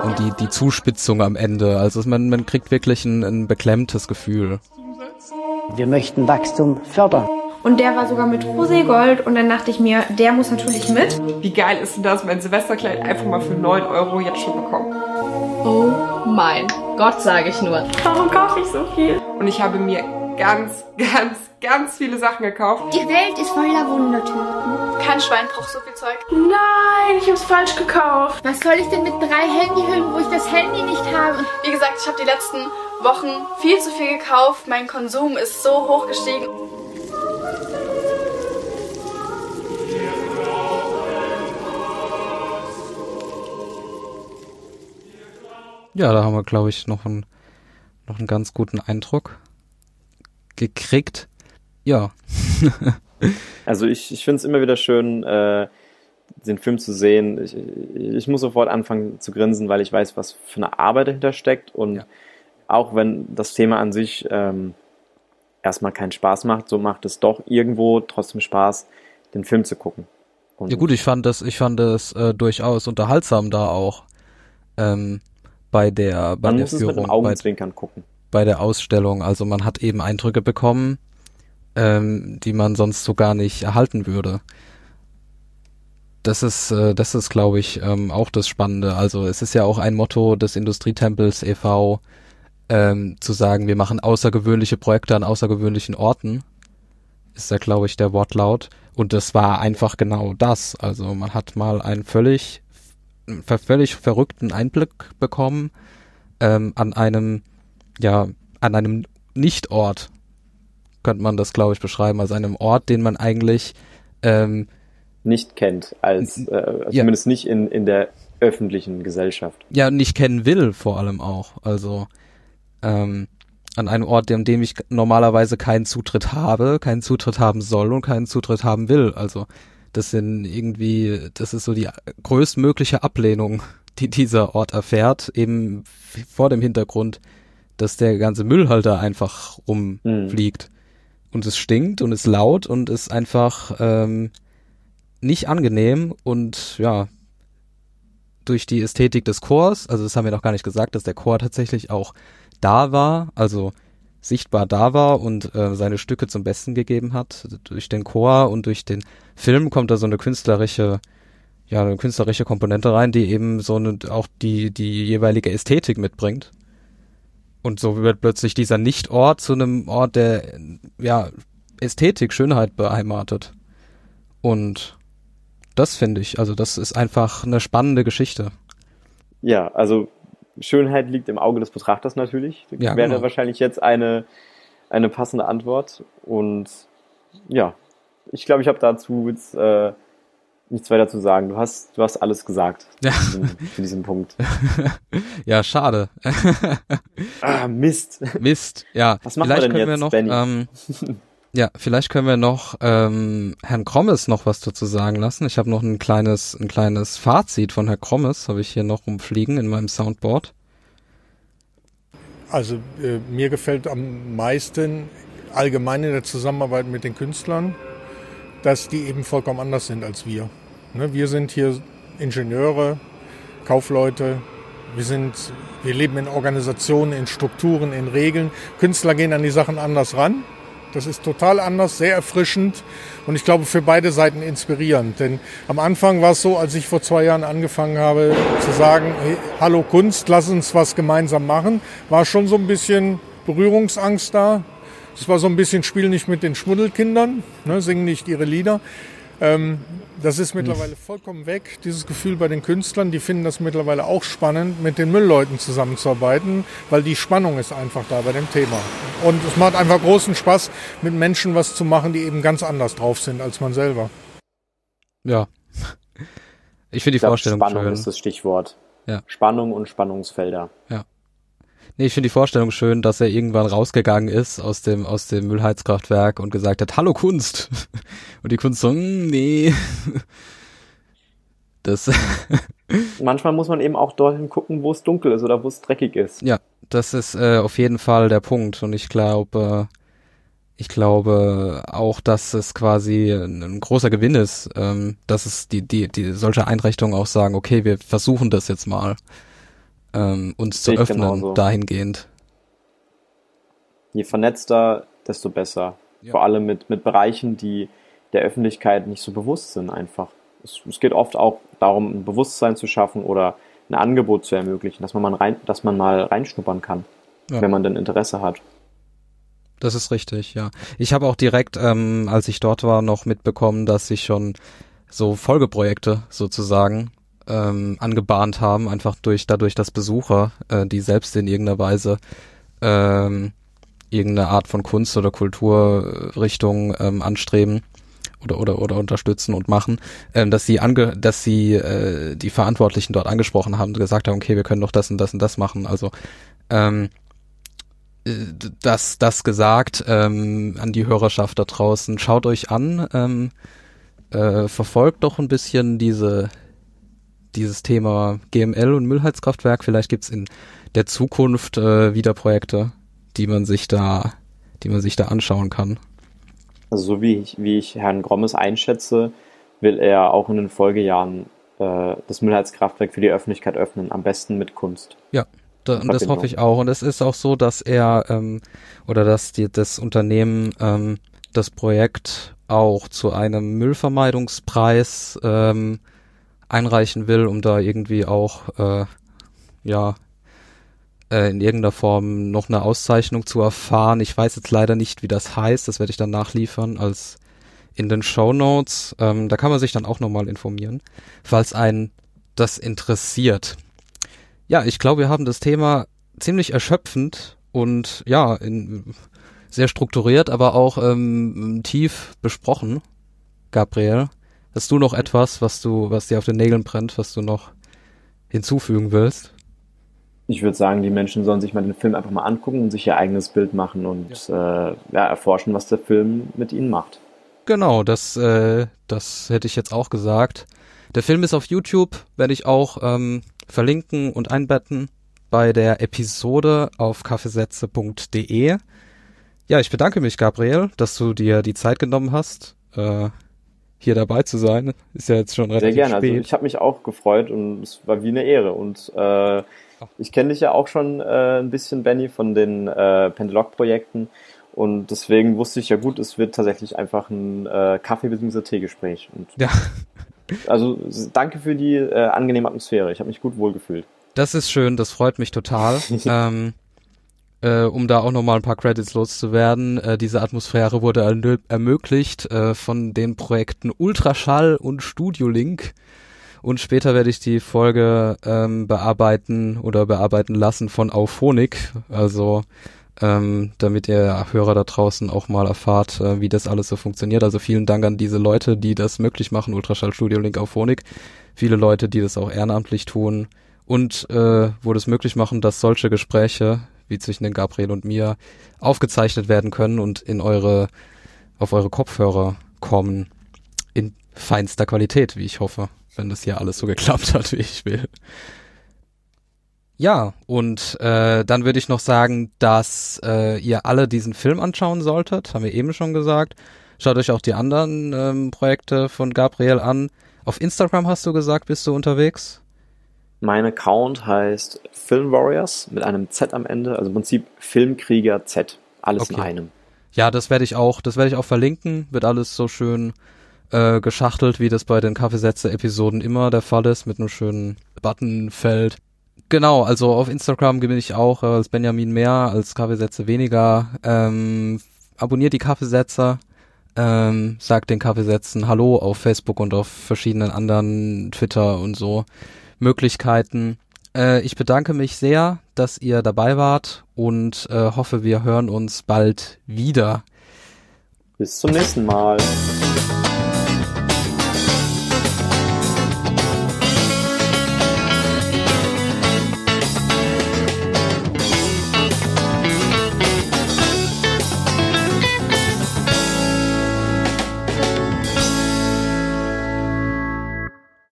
Und die, die Zuspitzung am Ende. Also man, man kriegt wirklich ein, ein beklemmtes Gefühl. Wir möchten Wachstum fördern. Und der war sogar mit Roségold und dann dachte ich mir, der muss natürlich mit. Wie geil ist denn das, mein Silvesterkleid einfach mal für 9 Euro jetzt schon bekommen? Oh mein Gott, sage ich nur. Warum kaufe ich so viel? Und ich habe mir ganz, ganz, ganz viele Sachen gekauft. Die Welt ist voller Wundertüten. Kein Schwein braucht so viel Zeug. Nein, ich hab's falsch gekauft. Was soll ich denn mit drei Handyhüllen, wo ich das Handy nicht habe? Wie gesagt, ich habe die letzten Wochen viel zu viel gekauft. Mein Konsum ist so hoch gestiegen. Ja, da haben wir, glaube ich, noch einen, noch einen ganz guten Eindruck gekriegt. Ja. also ich, ich finde es immer wieder schön, äh, den Film zu sehen. Ich, ich muss sofort anfangen zu grinsen, weil ich weiß, was für eine Arbeit dahinter steckt. Und ja. auch wenn das Thema an sich ähm, erstmal keinen Spaß macht, so macht es doch irgendwo trotzdem Spaß, den Film zu gucken. Und ja gut, ich fand das, ich fand das äh, durchaus unterhaltsam da auch. Ähm, bei der bei man der muss Führung, es mit dem Augenzwinkern gucken. bei der Ausstellung. Also man hat eben Eindrücke bekommen, ähm, die man sonst so gar nicht erhalten würde. Das ist, äh, das ist, glaube ich, ähm, auch das Spannende. Also es ist ja auch ein Motto des Industrietempels e.V., ähm, zu sagen, wir machen außergewöhnliche Projekte an außergewöhnlichen Orten. Ist da, glaube ich, der Wortlaut. Und das war einfach genau das. Also man hat mal einen völlig völlig verrückten Einblick bekommen ähm, an einem, ja, an einem Nichtort, könnte man das, glaube ich, beschreiben, also einem Ort, den man eigentlich ähm, nicht kennt, als äh, ja. zumindest nicht in, in der öffentlichen Gesellschaft. Ja, nicht kennen will vor allem auch. Also ähm, an einem Ort, an dem ich normalerweise keinen Zutritt habe, keinen Zutritt haben soll und keinen Zutritt haben will. Also das sind irgendwie, das ist so die größtmögliche Ablehnung, die dieser Ort erfährt, eben vor dem Hintergrund, dass der ganze Müll halt da einfach rumfliegt. Mhm. Und es stinkt und ist laut und ist einfach ähm, nicht angenehm und ja, durch die Ästhetik des Chors, also das haben wir noch gar nicht gesagt, dass der Chor tatsächlich auch da war, also sichtbar da war und äh, seine Stücke zum Besten gegeben hat. Durch den Chor und durch den Film kommt da so eine künstlerische, ja, eine künstlerische Komponente rein, die eben so eine, auch die, die jeweilige Ästhetik mitbringt. Und so wird plötzlich dieser Nichtort zu einem Ort, der, ja, Ästhetik, Schönheit beheimatet. Und das finde ich, also das ist einfach eine spannende Geschichte. Ja, also Schönheit liegt im Auge des Betrachters natürlich. Ja, wäre genau. wahrscheinlich jetzt eine, eine passende Antwort. Und ja, ich glaube, ich habe dazu jetzt äh, nichts weiter zu sagen. Du hast, du hast alles gesagt ja. zu, diesem, zu diesem Punkt. ja, schade. ah, Mist. Mist, ja. Was machen Vielleicht wir denn jetzt, wir noch, ähm, ja, vielleicht können wir noch ähm, Herrn Krommes noch was dazu sagen lassen. Ich habe noch ein kleines, ein kleines Fazit von Herrn Krommes, habe ich hier noch rumfliegen in meinem Soundboard. Also äh, mir gefällt am meisten allgemein in der Zusammenarbeit mit den Künstlern, dass die eben vollkommen anders sind als wir. Ne, wir sind hier Ingenieure, Kaufleute, wir sind, wir leben in Organisationen, in Strukturen, in Regeln. Künstler gehen an die Sachen anders ran das ist total anders, sehr erfrischend und ich glaube für beide Seiten inspirierend. Denn am Anfang war es so, als ich vor zwei Jahren angefangen habe zu sagen, hey, hallo Kunst, lass uns was gemeinsam machen, war schon so ein bisschen Berührungsangst da. Es war so ein bisschen Spiel nicht mit den Schmuddelkindern, ne, singen nicht ihre Lieder. Ähm, das ist mittlerweile vollkommen weg, dieses Gefühl bei den Künstlern. Die finden das mittlerweile auch spannend, mit den Müllleuten zusammenzuarbeiten, weil die Spannung ist einfach da bei dem Thema. Und es macht einfach großen Spaß, mit Menschen was zu machen, die eben ganz anders drauf sind als man selber. Ja. Ich finde die ich glaub, Vorstellung Spannung schön. ist das Stichwort. Ja. Spannung und Spannungsfelder. Ja. Nee, ich finde die Vorstellung schön, dass er irgendwann rausgegangen ist aus dem, aus dem Müllheizkraftwerk und gesagt hat, hallo Kunst. Und die Kunst so, hm, nee. Das. Manchmal muss man eben auch dorthin gucken, wo es dunkel ist oder wo es dreckig ist. Ja, das ist äh, auf jeden Fall der Punkt. Und ich glaube, äh, ich glaube auch, dass es quasi ein, ein großer Gewinn ist, ähm, dass es die, die, die solche Einrichtungen auch sagen, okay, wir versuchen das jetzt mal ähm, uns zu öffnen genauso. dahingehend. Je vernetzter, desto besser. Ja. Vor allem mit, mit Bereichen, die der Öffentlichkeit nicht so bewusst sind einfach. Es, es geht oft auch darum, ein Bewusstsein zu schaffen oder ein Angebot zu ermöglichen, dass man mal, rein, dass man mal reinschnuppern kann, ja. wenn man denn Interesse hat. Das ist richtig, ja. Ich habe auch direkt, ähm, als ich dort war, noch mitbekommen, dass sich schon so Folgeprojekte sozusagen ähm, angebahnt haben, einfach durch dadurch, dass Besucher, äh, die selbst in irgendeiner Weise ähm, irgendeine Art von Kunst oder Kulturrichtung ähm, anstreben oder oder oder unterstützen und machen, ähm, dass sie ange dass sie äh, die Verantwortlichen dort angesprochen haben und gesagt haben, okay, wir können doch das und das und das machen. Also ähm, äh, das das gesagt ähm, an die Hörerschaft da draußen. Schaut euch an, ähm, äh, verfolgt doch ein bisschen diese dieses Thema GML und Müllheizkraftwerk. Vielleicht gibt's in der Zukunft äh, wieder Projekte, die man sich da, die man sich da anschauen kann. Also so wie ich, wie ich Herrn Grommes einschätze, will er auch in den Folgejahren äh, das Müllheizkraftwerk für die Öffentlichkeit öffnen, am besten mit Kunst. Ja, da, das hoffe ich auch. Und es ist auch so, dass er ähm, oder dass die, das Unternehmen ähm, das Projekt auch zu einem Müllvermeidungspreis ähm, einreichen will, um da irgendwie auch äh, ja äh, in irgendeiner Form noch eine Auszeichnung zu erfahren. Ich weiß jetzt leider nicht, wie das heißt. Das werde ich dann nachliefern als in den Show Notes. Ähm, da kann man sich dann auch nochmal informieren, falls einen das interessiert. Ja, ich glaube, wir haben das Thema ziemlich erschöpfend und ja, in, sehr strukturiert, aber auch ähm, tief besprochen, Gabriel. Hast du noch etwas, was du, was dir auf den Nägeln brennt, was du noch hinzufügen willst? Ich würde sagen, die Menschen sollen sich mal den Film einfach mal angucken und sich ihr eigenes Bild machen und ja. Äh, ja, erforschen, was der Film mit ihnen macht. Genau, das, äh, das hätte ich jetzt auch gesagt. Der Film ist auf YouTube, werde ich auch ähm, verlinken und einbetten bei der Episode auf kaffeesätze.de. Ja, ich bedanke mich, Gabriel, dass du dir die Zeit genommen hast. Äh, hier dabei zu sein. Ist ja jetzt schon relativ Sehr gerne. Also spät. Also ich habe mich auch gefreut und es war wie eine Ehre. Und äh, ich kenne dich ja auch schon äh, ein bisschen, Benny, von den äh, Pendelog-Projekten. Und deswegen wusste ich ja gut, es wird tatsächlich einfach ein äh, Kaffee- bzw. Teegespräch. Und ja. Also danke für die äh, angenehme Atmosphäre. Ich habe mich gut wohlgefühlt. Das ist schön, das freut mich total. ähm, äh, um da auch nochmal ein paar Credits loszuwerden. Äh, diese Atmosphäre wurde ermöglicht äh, von den Projekten Ultraschall und Studio Link. Und später werde ich die Folge ähm, bearbeiten oder bearbeiten lassen von Auphonic. Also ähm, damit ihr Hörer da draußen auch mal erfahrt, äh, wie das alles so funktioniert. Also vielen Dank an diese Leute, die das möglich machen, Ultraschall Studio Link Auphonic. Viele Leute, die das auch ehrenamtlich tun und äh, wo das möglich machen, dass solche Gespräche wie zwischen den Gabriel und mir aufgezeichnet werden können und in eure, auf eure Kopfhörer kommen. In feinster Qualität, wie ich hoffe, wenn das hier alles so geklappt hat, wie ich will. Ja, und äh, dann würde ich noch sagen, dass äh, ihr alle diesen Film anschauen solltet, haben wir eben schon gesagt. Schaut euch auch die anderen ähm, Projekte von Gabriel an. Auf Instagram hast du gesagt, bist du unterwegs? Mein Account heißt Film Warriors mit einem Z am Ende, also im Prinzip Filmkrieger Z, alles okay. in einem. Ja, das werde ich auch, das werde ich auch verlinken, wird alles so schön äh, geschachtelt, wie das bei den Kaffeesätze-Episoden immer der Fall ist, mit einem schönen Buttonfeld. Genau, also auf Instagram bin ich auch äh, als Benjamin mehr, als Kaffeesätze weniger. Ähm, abonniert die Kaffeesätze, Ähm, sagt den Kaffeesätzen Hallo auf Facebook und auf verschiedenen anderen Twitter und so Möglichkeiten. Äh, ich bedanke mich sehr, dass ihr dabei wart und äh, hoffe, wir hören uns bald wieder. Bis zum nächsten Mal.